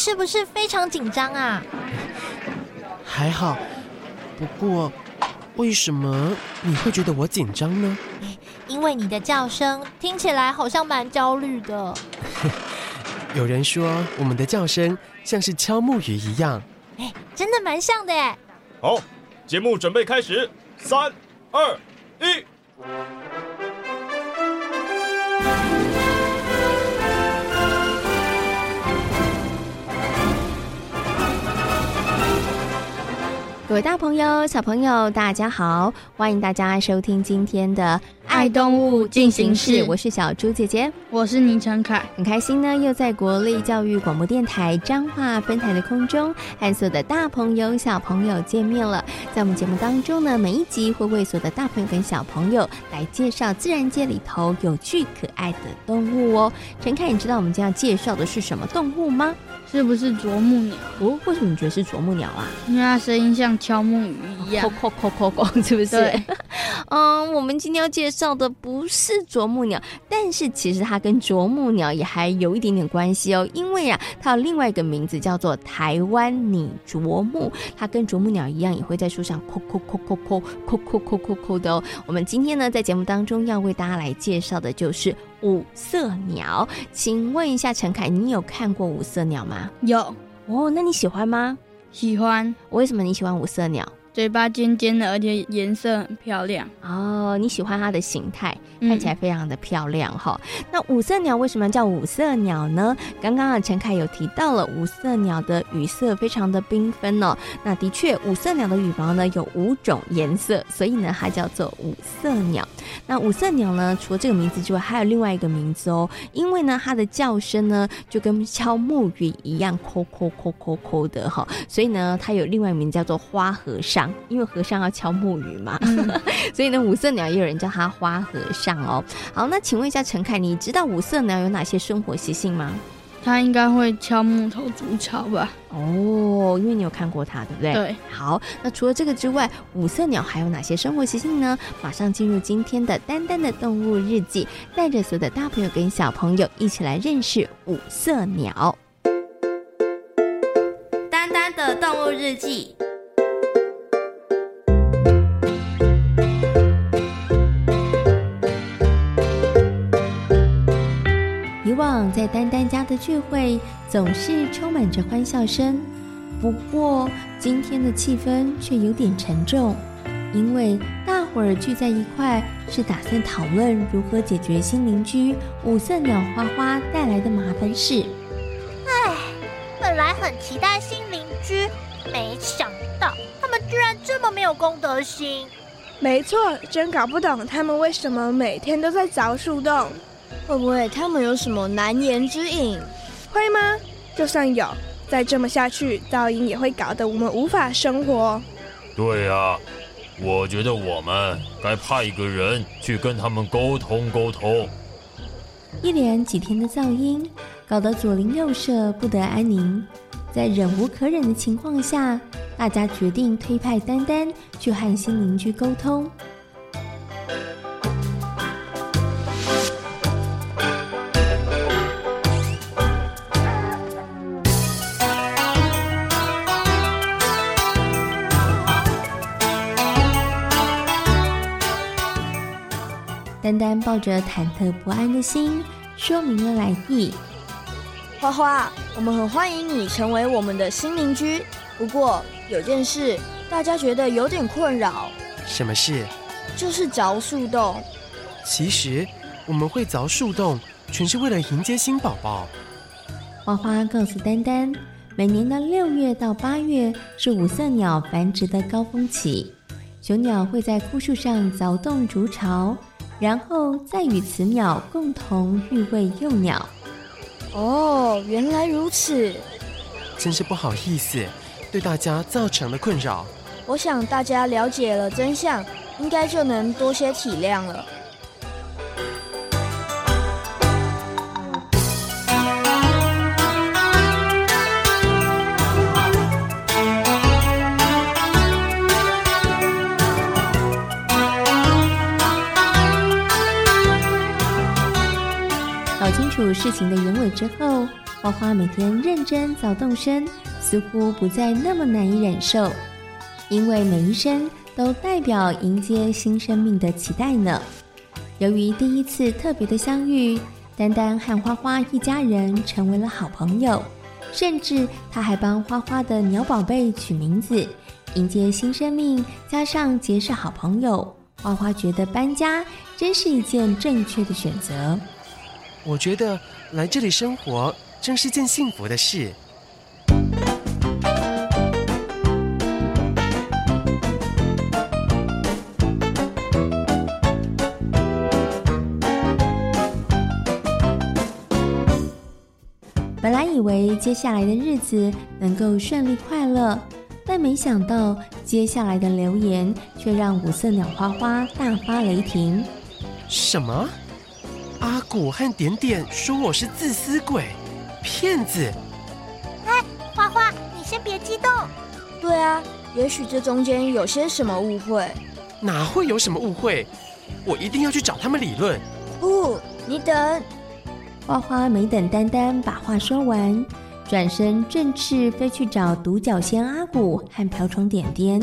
是不是非常紧张啊？还好，不过为什么你会觉得我紧张呢？因为你的叫声听起来好像蛮焦虑的。有人说我们的叫声像是敲木鱼一样，哎，真的蛮像的哎。好，节目准备开始，三、二、一。各位大朋友、小朋友，大家好！欢迎大家收听今天的《爱动物进行式》，我是小猪姐姐，我是倪晨凯，很开心呢，又在国立教育广播电台彰化分台的空中和所有的大朋友、小朋友见面了。在我们节目当中呢，每一集会为所有的大朋友跟小朋友来介绍自然界里头有趣可爱的动物哦。陈凯，你知道我们今天要介绍的是什么动物吗？是不是啄木鸟？哦，为什么你觉得是啄木鸟啊？因为它声音像敲木鱼一样，叩叩叩叩，是不是？对。嗯，我们今天要介绍的不是啄木鸟，但是其实它跟啄木鸟也还有一点点关系哦。因为啊，它有另外一个名字叫做台湾拟啄木，它跟啄木鸟一样，也会在树上叩叩叩叩叩叩叩叩叩叩的哦。我们今天呢，在节目当中要为大家来介绍的就是五色鸟。请问一下陈凯，你有看过五色鸟吗？有哦，那你喜欢吗？喜欢。为什么你喜欢五色鸟？嘴巴尖尖的，而且颜色很漂亮哦。你喜欢它的形态，看起来非常的漂亮哈、嗯。那五色鸟为什么叫五色鸟呢？刚刚啊，陈凯有提到了五色鸟的羽色非常的缤纷哦。那的确，五色鸟的羽毛呢有五种颜色，所以呢它叫做五色鸟。那五色鸟呢，除了这个名字之外，还有另外一个名字哦。因为呢它的叫声呢就跟敲木鱼一样，叩叩叩叩叩的哈，所以呢它有另外一个名叫做花和尚。因为和尚要敲木鱼嘛，嗯、所以呢，五色鸟也有人叫它花和尚哦。好，那请问一下陈凯，你知道五色鸟有哪些生活习性吗？它应该会敲木头筑巢吧？哦，因为你有看过它，对不对？对。好，那除了这个之外，五色鸟还有哪些生活习性呢？马上进入今天的丹丹的动物日记，带着所有的大朋友跟小朋友一起来认识五色鸟。丹丹的动物日记。在丹丹家的聚会总是充满着欢笑声，不过今天的气氛却有点沉重，因为大伙儿聚在一块是打算讨论如何解决新邻居五色鸟花花带来的麻烦事。唉，本来很期待新邻居，没想到他们居然这么没有公德心。没错，真搞不懂他们为什么每天都在凿树洞。会不会他们有什么难言之隐？会吗？就算有，再这么下去，噪音也会搞得我们无法生活。对啊，我觉得我们该派一个人去跟他们沟通沟通。一连几天的噪音，搞得左邻右舍不得安宁。在忍无可忍的情况下，大家决定推派丹丹去和新邻居沟通。丹丹抱着忐忑不安的心，说明了来意。花花，我们很欢迎你成为我们的新邻居。不过有件事，大家觉得有点困扰。什么事？就是凿树洞。其实我们会凿树洞，全是为了迎接新宝宝。花花告诉丹丹，每年的六月到八月是五色鸟繁殖的高峰期，雄鸟会在枯树上凿洞筑巢，然后再与雌鸟共同育喂幼鸟。哦，原来如此，真是不好意思，对大家造成了困扰。我想大家了解了真相，应该就能多些体谅了。楚事情的原委之后，花花每天认真早动身，似乎不再那么难以忍受，因为每一声都代表迎接新生命的期待呢。由于第一次特别的相遇，丹丹和花花一家人成为了好朋友，甚至他还帮花花的鸟宝贝取名字，迎接新生命，加上结识好朋友，花花觉得搬家真是一件正确的选择。我觉得来这里生活真是件幸福的事。本来以为接下来的日子能够顺利快乐，但没想到接下来的留言却让五色鸟花花大发雷霆。什么？阿古和点点说我是自私鬼、骗子。哎，花花，你先别激动。对啊，也许这中间有些什么误会。哪会有什么误会？我一定要去找他们理论。不，你等。花花没等丹丹把话说完，转身振翅飞去找独角仙阿古和瓢虫点点。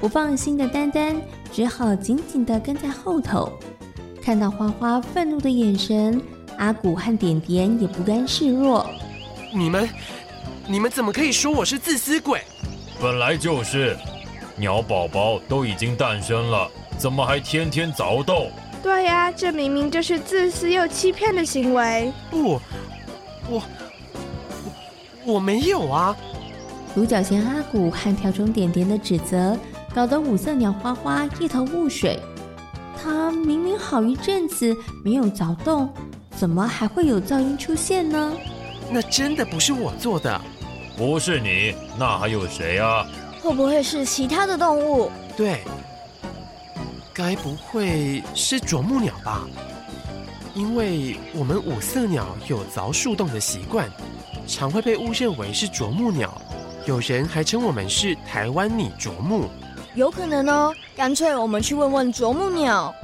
不放心的丹丹只好紧紧地跟在后头。看到花花愤怒的眼神，阿古和点点也不甘示弱。你们，你们怎么可以说我是自私鬼？本来就是，鸟宝宝都已经诞生了，怎么还天天凿洞？对呀，这明明就是自私又欺骗的行为。不，我，我，我没有啊！独角仙阿古和瓢虫点点的指责，搞得五色鸟花花一头雾水。他明明好一阵子没有凿洞，怎么还会有噪音出现呢？那真的不是我做的，不是你，那还有谁啊？会不会是其他的动物？对，该不会是啄木鸟吧？因为我们五色鸟有凿树洞的习惯，常会被误认为是啄木鸟，有人还称我们是台湾拟啄木。有可能哦，干脆我们去问问啄木鸟。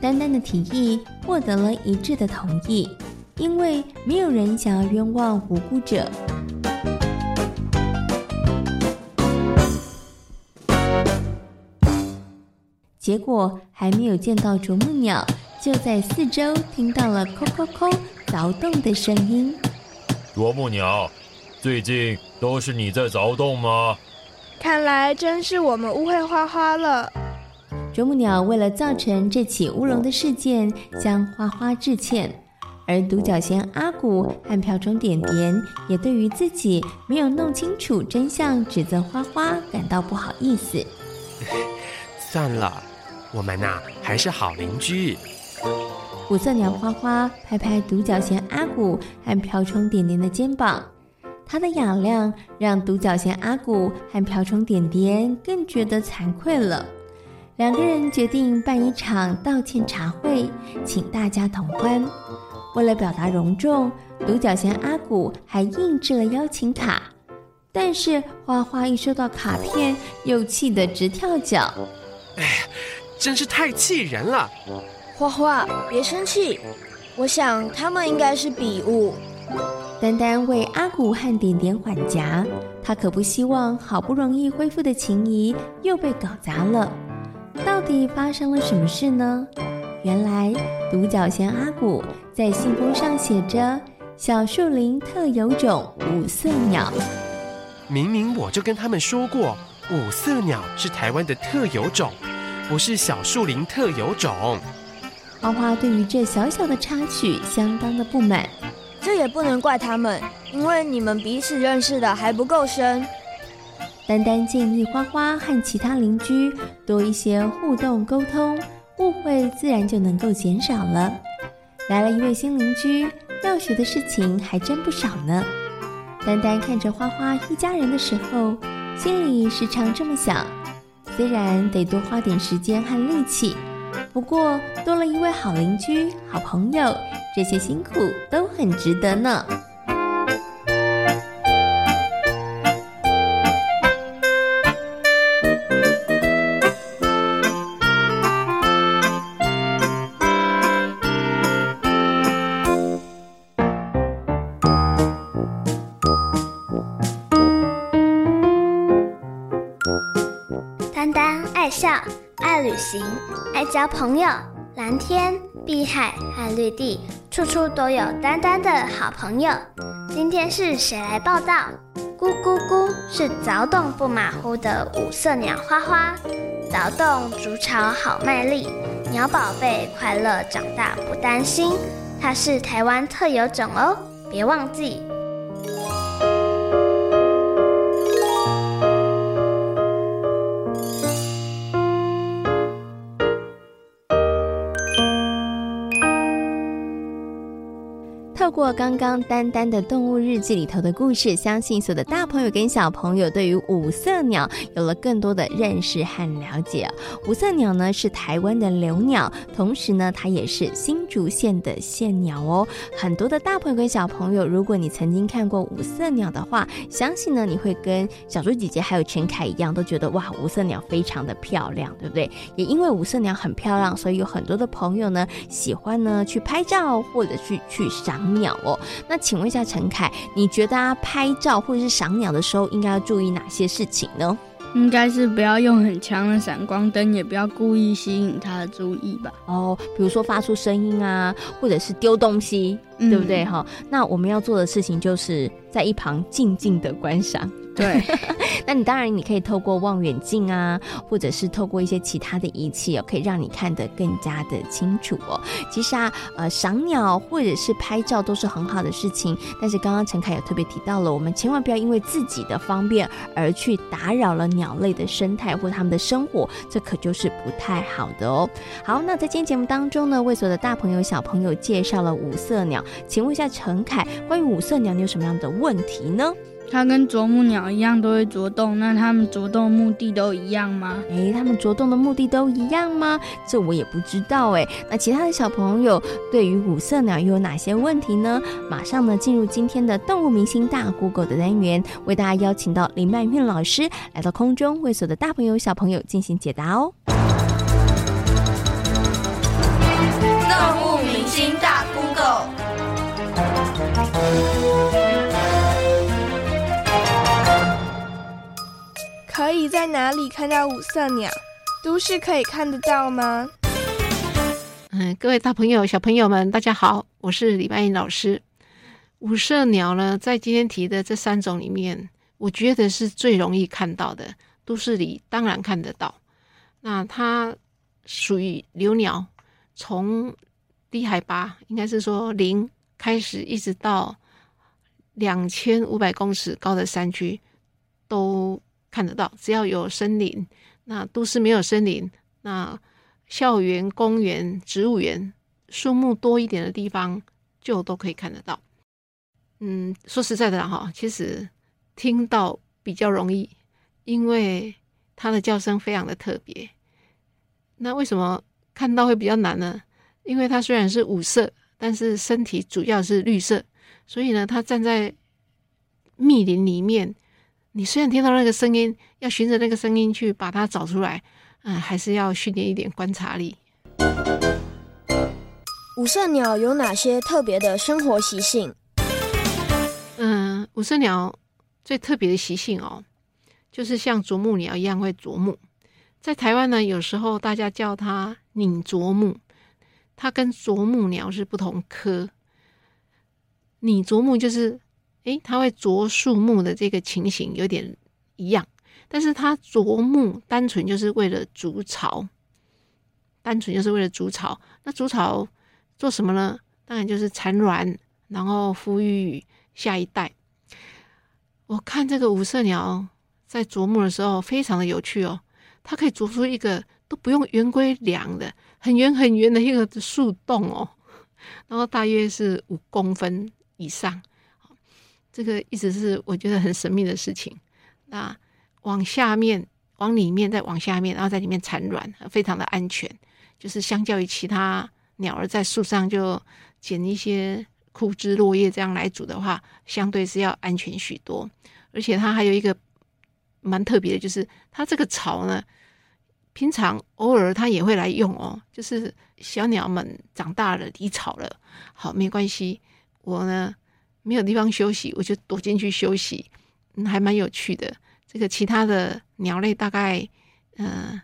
丹丹的提议获得了一致的同意，因为没有人想要冤枉无辜者。结果还没有见到啄木鸟，就在四周听到了“叩叩叩”凿洞的声音。啄木鸟，最近都是你在凿洞吗？看来真是我们误会花花了。啄木鸟为了造成这起乌龙的事件，向花花致歉，而独角仙阿古和瓢虫点点也对于自己没有弄清楚真相，指责花花感到不好意思。算了，我们呐、啊、还是好邻居。五色鸟花花拍拍独角仙阿古和瓢虫点点的肩膀。他的雅量让独角仙阿古和瓢虫点点更觉得惭愧了。两个人决定办一场道歉茶会，请大家同欢。为了表达隆重，独角仙阿古还印制了邀请卡。但是花花一收到卡片，又气得直跳脚。哎，真是太气人了！花花，别生气，我想他们应该是笔误。丹丹为阿古和点点缓颊，他可不希望好不容易恢复的情谊又被搞砸了。到底发生了什么事呢？原来独角仙阿古在信封上写着“小树林特有种五色鸟”。明明我就跟他们说过，五色鸟是台湾的特有种，不是小树林特有种。花花对于这小小的插曲相当的不满。这也不能怪他们，因为你们彼此认识的还不够深。丹丹建议花花和其他邻居多一些互动沟通，误会自然就能够减少了。来了一位新邻居，要学的事情还真不少呢。丹丹看着花花一家人的时候，心里时常这么想：虽然得多花点时间和力气，不过多了一位好邻居、好朋友，这些辛苦都很值得呢。爱旅行，爱交朋友，蓝天、碧海和绿地，处处都有丹丹的好朋友。今天是谁来报道？咕咕咕，是凿洞不马虎的五色鸟花花。凿洞筑巢好卖力，鸟宝贝快乐长大不担心。它是台湾特有种哦，别忘记。过刚刚丹丹的动物日记里头的故事，相信所有的大朋友跟小朋友对于五色鸟有了更多的认识和了解。五色鸟呢是台湾的留鸟，同时呢它也是新竹县的县鸟哦。很多的大朋友跟小朋友，如果你曾经看过五色鸟的话，相信呢你会跟小猪姐姐还有陈凯一样，都觉得哇五色鸟非常的漂亮，对不对？也因为五色鸟很漂亮，所以有很多的朋友呢喜欢呢去拍照或者去去赏鸟。鸟哦，那请问一下陈凯，你觉得啊拍照或者是赏鸟的时候应该要注意哪些事情呢？应该是不要用很强的闪光灯，也不要故意吸引他的注意吧。哦，比如说发出声音啊，或者是丢东西，嗯、对不对？哈，那我们要做的事情就是在一旁静静的观赏。对，那你当然你可以透过望远镜啊，或者是透过一些其他的仪器哦，可以让你看得更加的清楚哦。其实啊，呃，赏鸟或者是拍照都是很好的事情，但是刚刚陈凯有特别提到了，我们千万不要因为自己的方便而去打扰了鸟类的生态或他们的生活，这可就是不太好的哦。好，那在今天节目当中呢，为所有的大朋友小朋友介绍了五色鸟，请问一下陈凯，关于五色鸟，你有什么样的问题呢？它跟啄木鸟一样都会啄洞，那它们啄洞的目的都一样吗？诶，它们啄洞的目的都一样吗？这我也不知道诶。那其他的小朋友对于五色鸟又有哪些问题呢？马上呢进入今天的动物明星大 Google 的单元，为大家邀请到林曼韵老师来到空中，为所有的大朋友小朋友进行解答哦。可以在哪里看到五色鸟？都市可以看得到吗？嗯，各位大朋友、小朋友们，大家好，我是李曼英老师。五色鸟呢，在今天提的这三种里面，我觉得是最容易看到的。都市里当然看得到。那它属于留鸟，从低海拔，应该是说零开始，一直到两千五百公尺高的山区都。看得到，只要有森林，那都市没有森林，那校园、公园、植物园，树木多一点的地方，就都可以看得到。嗯，说实在的哈，其实听到比较容易，因为它的叫声非常的特别。那为什么看到会比较难呢？因为它虽然是五色，但是身体主要是绿色，所以呢，它站在密林里面。你虽然听到那个声音，要循着那个声音去把它找出来，嗯，还是要训练一点观察力。五色鸟有哪些特别的生活习性？嗯，五色鸟最特别的习性哦，就是像啄木鸟一样会啄木。在台湾呢，有时候大家叫它拧啄木，它跟啄木鸟是不同科。拟啄木就是。诶，它会啄树木的这个情形有点一样，但是它啄木单纯就是为了筑巢，单纯就是为了筑巢。那筑巢做什么呢？当然就是产卵，然后孵育下一代。我看这个五色鸟在啄木的时候，非常的有趣哦。它可以啄出一个都不用圆规量的很圆很圆的一个树洞哦，然后大约是五公分以上。这个一直是我觉得很神秘的事情。那往下面、往里面、再往下面，然后在里面产卵，非常的安全。就是相较于其他鸟儿在树上就捡一些枯枝落叶这样来煮的话，相对是要安全许多。而且它还有一个蛮特别的，就是它这个巢呢，平常偶尔它也会来用哦。就是小鸟们长大了离巢了，好，没关系，我呢。没有地方休息，我就躲进去休息，嗯，还蛮有趣的。这个其他的鸟类大概，嗯、呃，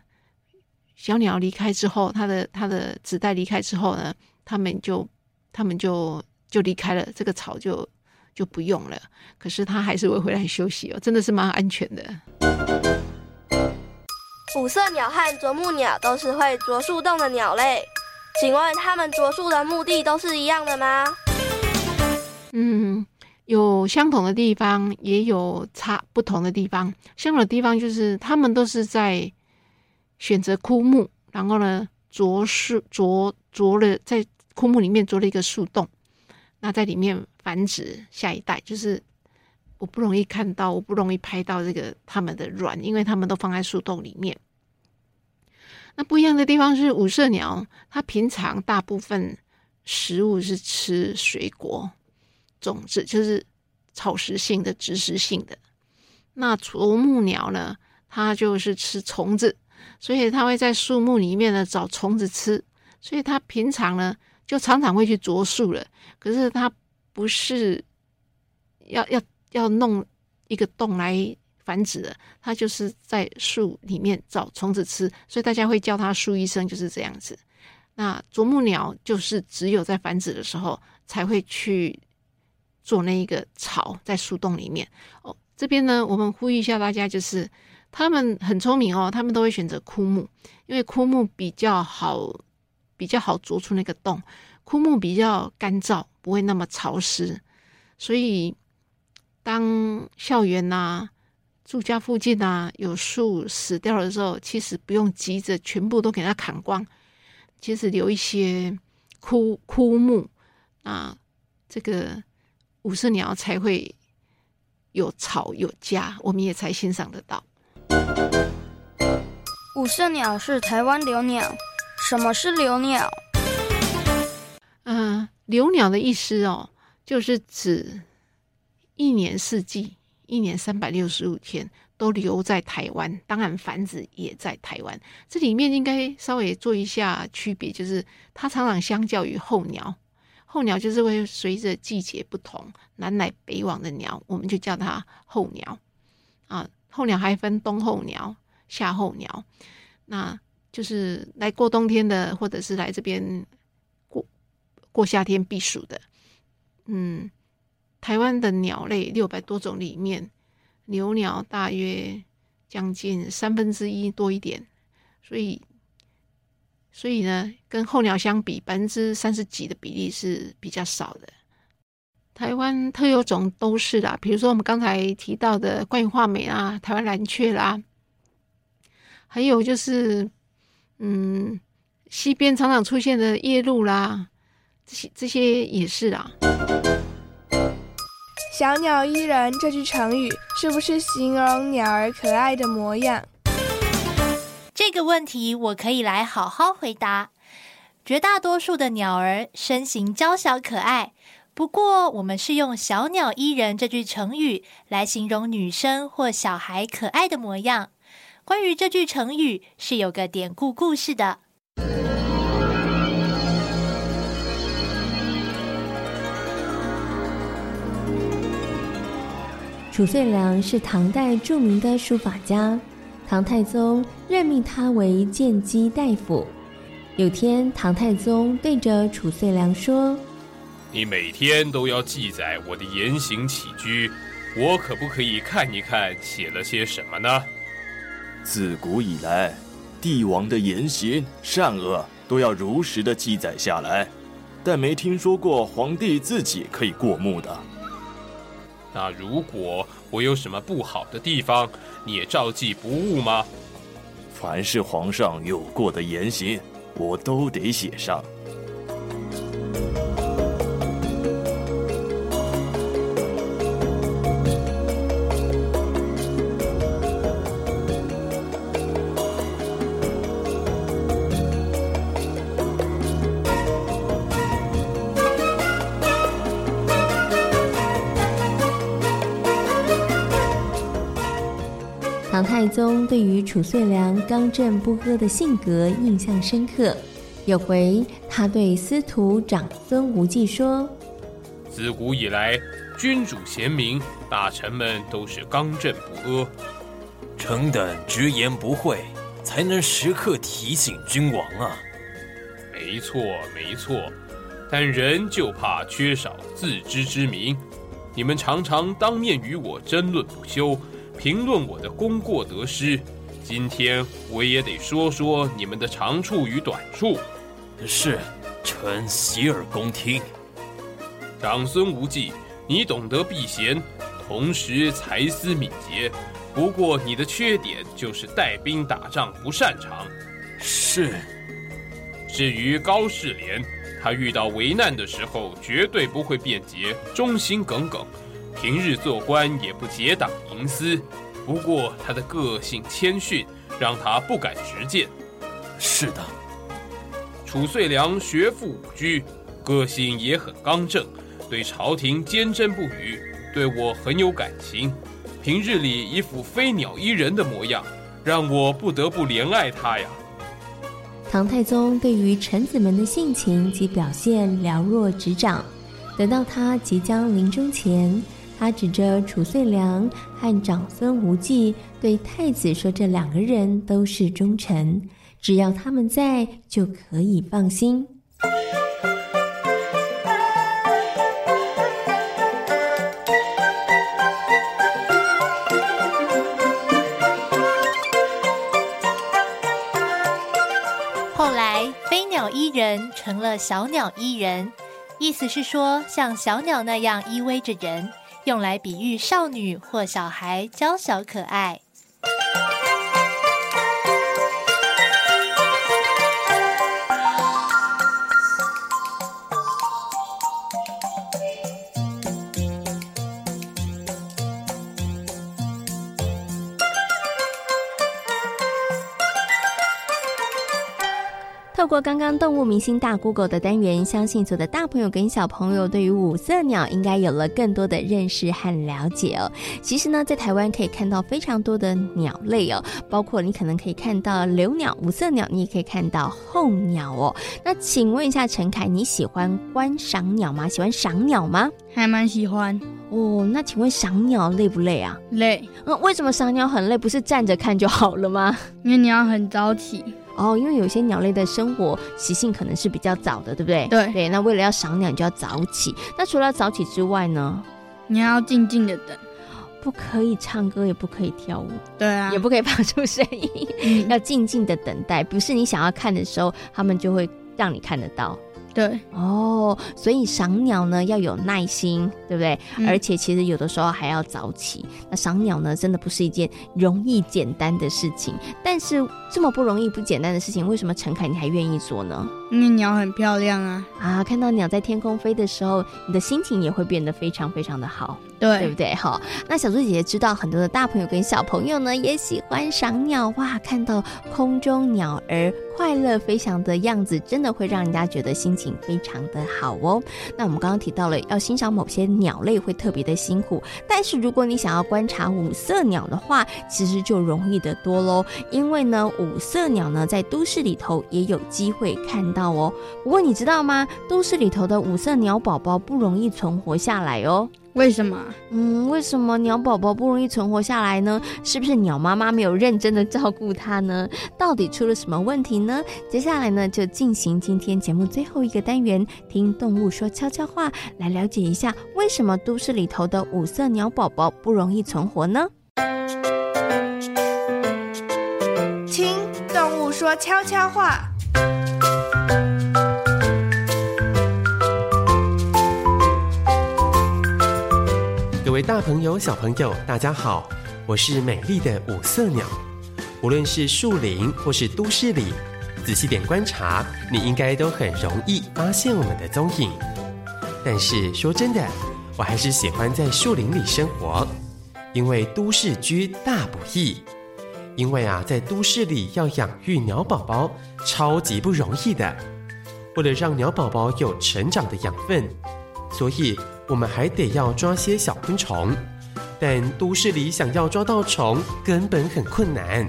小鸟离开之后，它的它的子代离开之后呢，它们就它们就就离开了，这个巢就就不用了。可是它还是会回来休息哦，真的是蛮安全的。五色鸟和啄木鸟都是会啄树洞的鸟类，请问它们啄树的目的都是一样的吗？嗯，有相同的地方，也有差不同的地方。相同的地方就是，他们都是在选择枯木，然后呢，啄树啄啄了，在枯木里面啄了一个树洞，那在里面繁殖下一代。就是我不容易看到，我不容易拍到这个他们的卵，因为他们都放在树洞里面。那不一样的地方是，五色鸟它平常大部分食物是吃水果。种子就是草食性的、植食性的。那啄木鸟呢？它就是吃虫子，所以它会在树木里面呢找虫子吃。所以它平常呢就常常会去啄树了。可是它不是要要要弄一个洞来繁殖的，它就是在树里面找虫子吃。所以大家会叫它树医生，就是这样子。那啄木鸟就是只有在繁殖的时候才会去。做那一个巢在树洞里面哦，这边呢，我们呼吁一下大家，就是他们很聪明哦，他们都会选择枯木，因为枯木比较好，比较好啄出那个洞，枯木比较干燥，不会那么潮湿，所以当校园呐、住家附近啊有树死掉的时候，其实不用急着全部都给它砍光，其实留一些枯枯木啊，这个。五色鸟才会有巢有家，我们也才欣赏得到。五色鸟是台湾留鸟，什么是留鸟？嗯、呃，留鸟的意思哦，就是指一年四季、一年三百六十五天都留在台湾，当然繁殖也在台湾。这里面应该稍微做一下区别，就是它常常相较于候鸟。候鸟就是会随着季节不同，南来北往的鸟，我们就叫它候鸟啊。候鸟还分冬候鸟、夏候鸟，那就是来过冬天的，或者是来这边过过夏天避暑的。嗯，台湾的鸟类六百多种里面，留鸟大约将近三分之一多一点，所以。所以呢，跟候鸟相比，百分之三十几的比例是比较少的。台湾特有种都是啦，比如说我们刚才提到的关于画眉啊，台湾蓝雀啦，还有就是，嗯，西边常常出现的夜鹭啦，这些这些也是啦。小鸟依人这句成语是不是形容鸟儿可爱的模样？这个问题我可以来好好回答。绝大多数的鸟儿身形娇小可爱，不过我们是用“小鸟依人”这句成语来形容女生或小孩可爱的模样。关于这句成语是有个典故故事的。褚遂良是唐代著名的书法家。唐太宗任命他为谏机大夫。有天，唐太宗对着褚遂良说：“你每天都要记载我的言行起居，我可不可以看一看写了些什么呢？”自古以来，帝王的言行善恶都要如实的记载下来，但没听说过皇帝自己可以过目的。那如果我有什么不好的地方，你也照记不误吗？凡是皇上有过的言行，我都得写上。太宗对于褚遂良刚正不阿的性格印象深刻。有回他对司徒长孙无忌说：“自古以来，君主贤明，大臣们都是刚正不阿。臣等直言不讳，才能时刻提醒君王啊。”没错，没错。但人就怕缺少自知之明。你们常常当面与我争论不休。评论我的功过得失，今天我也得说说你们的长处与短处。是，臣洗耳恭听。长孙无忌，你懂得避嫌，同时才思敏捷。不过你的缺点就是带兵打仗不擅长。是。至于高士廉，他遇到危难的时候绝对不会辩解，忠心耿耿。平日做官也不结党营私，不过他的个性谦逊，让他不敢直谏。是的，褚遂良学富五车，个性也很刚正，对朝廷坚贞不渝，对我很有感情。平日里一副飞鸟依人的模样，让我不得不怜爱他呀。唐太宗对于臣子们的性情及表现了若指掌，等到他即将临终前。他指着褚遂良和长孙无忌，对太子说：“这两个人都是忠臣，只要他们在，就可以放心。”后来，飞鸟依人成了小鸟依人，意思是说，像小鸟那样依偎着人。用来比喻少女或小孩娇小可爱。过刚刚动物明星大 Google 的单元，相信所有的大朋友跟小朋友对于五色鸟应该有了更多的认识和了解哦。其实呢，在台湾可以看到非常多的鸟类哦，包括你可能可以看到留鸟、五色鸟，你也可以看到候鸟哦。那请问一下陈凯，你喜欢观赏鸟吗？喜欢赏鸟吗？还蛮喜欢哦。那请问赏鸟累不累啊？累。那、嗯、为什么赏鸟很累？不是站着看就好了吗？因为你要很早起。哦，因为有些鸟类的生活习性可能是比较早的，对不对？对对。那为了要赏鸟，你就要早起。那除了早起之外呢？你要静静的等，不可以唱歌，也不可以跳舞，对啊，也不可以发出声音，嗯、要静静的等待。不是你想要看的时候，他们就会让你看得到。对哦，所以赏鸟呢要有耐心，对不对？嗯、而且其实有的时候还要早起。那赏鸟呢，真的不是一件容易简单的事情。但是这么不容易、不简单的事情，为什么陈凯你还愿意做呢？因为鸟很漂亮啊！啊，看到鸟在天空飞的时候，你的心情也会变得非常非常的好，对，对不对？哈，那小猪姐姐知道很多的大朋友跟小朋友呢也喜欢赏鸟哇，看到空中鸟儿快乐飞翔的样子，真的会让人家觉得心情非常的好哦。那我们刚刚提到了要欣赏某些鸟类会特别的辛苦，但是如果你想要观察五色鸟的话，其实就容易得多喽。因为呢，五色鸟呢在都市里头也有机会看到。到哦，不过你知道吗？都市里头的五色鸟宝宝不容易存活下来哦。为什么？嗯，为什么鸟宝宝不容易存活下来呢？是不是鸟妈妈没有认真的照顾它呢？到底出了什么问题呢？接下来呢，就进行今天节目最后一个单元，听动物说悄悄话，来了解一下为什么都市里头的五色鸟宝宝不容易存活呢？听动物说悄悄话。各位大朋友、小朋友，大家好，我是美丽的五色鸟。无论是树林或是都市里，仔细点观察，你应该都很容易发现我们的踪影。但是说真的，我还是喜欢在树林里生活，因为都市居大不易。因为啊，在都市里要养育鸟宝宝，超级不容易的。为了让鸟宝宝有成长的养分，所以我们还得要抓些小昆虫。但都市里想要抓到虫，根本很困难。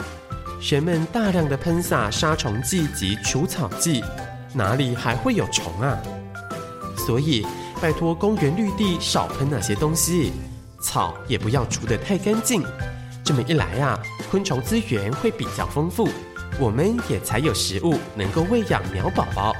人们大量的喷洒杀虫剂及除草剂，哪里还会有虫啊？所以拜托公园绿地少喷那些东西，草也不要除得太干净。这么一来啊，昆虫资源会比较丰富，我们也才有食物能够喂养鸟宝宝。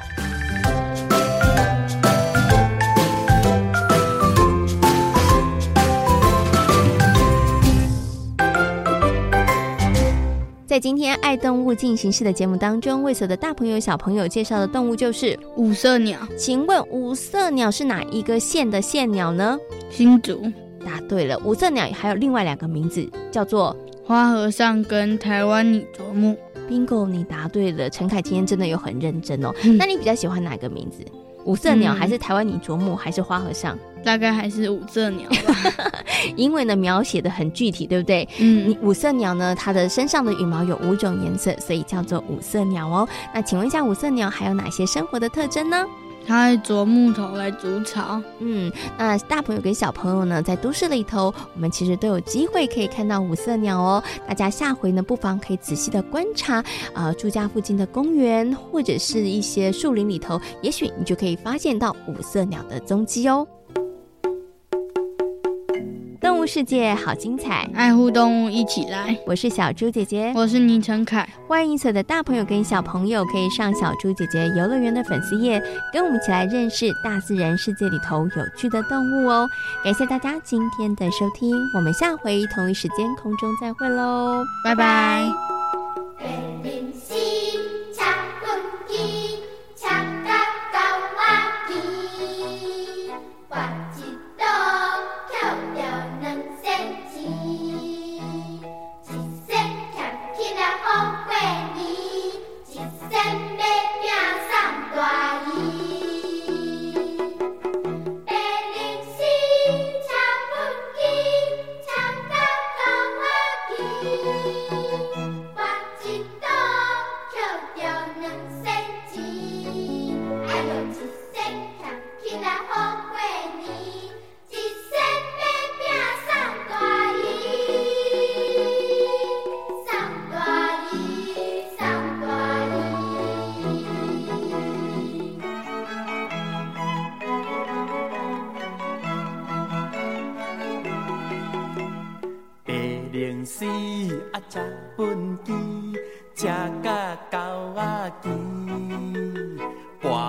爱动物进行式的节目当中，为所有的大朋友小朋友介绍的动物就是五色鸟。请问五色鸟是哪一个县的县鸟呢？新竹。答对了，五色鸟还有另外两个名字，叫做花和尚跟台湾拟啄木。Bingo，你答对了。陈凯今天真的有很认真哦。嗯、那你比较喜欢哪个名字？五色鸟还是台湾拟啄木还是花和尚？大概还是五色鸟吧，因为呢描写的很具体，对不对？嗯，五色鸟呢，它的身上的羽毛有五种颜色，所以叫做五色鸟哦。那请问一下，五色鸟还有哪些生活的特征呢？它会啄木头来筑巢。嗯，那大朋友跟小朋友呢，在都市里头，我们其实都有机会可以看到五色鸟哦。大家下回呢，不妨可以仔细的观察，呃，住家附近的公园或者是一些树林里头，也许你就可以发现到五色鸟的踪迹哦。动物世界好精彩，爱护动物一起来。我是小猪姐姐，我是倪晨凯。欢迎所有的大朋友跟小朋友可以上小猪姐姐游乐园的粉丝页，跟我们一起来认识大自然世界里头有趣的动物哦。感谢大家今天的收听，我们下回同一时间空中再会喽，拜拜。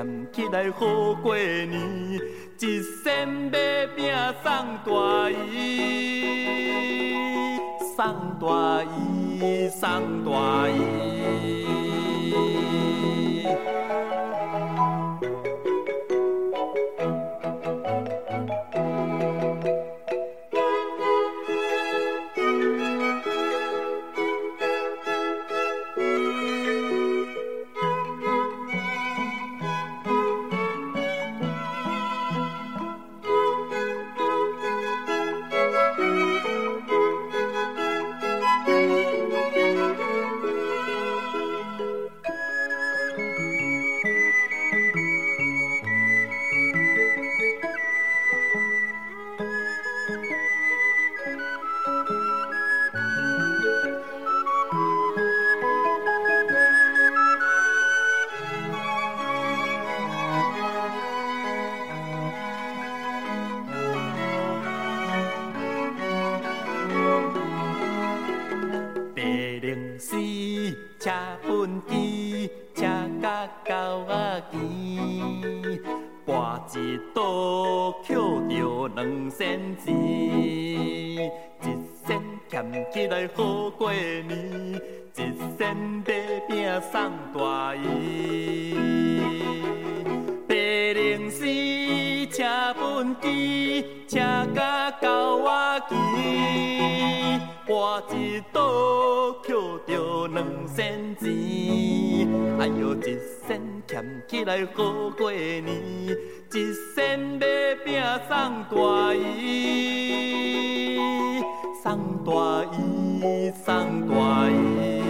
俭起来好过年，一仙买饼送大姨，送大姨，送大姨。畚箕，车甲狗仔牵。跋一倒，捡着两仙钱。哎哟，一仙俭起来好过年，一仙买饼送大姨，送大姨，送大姨。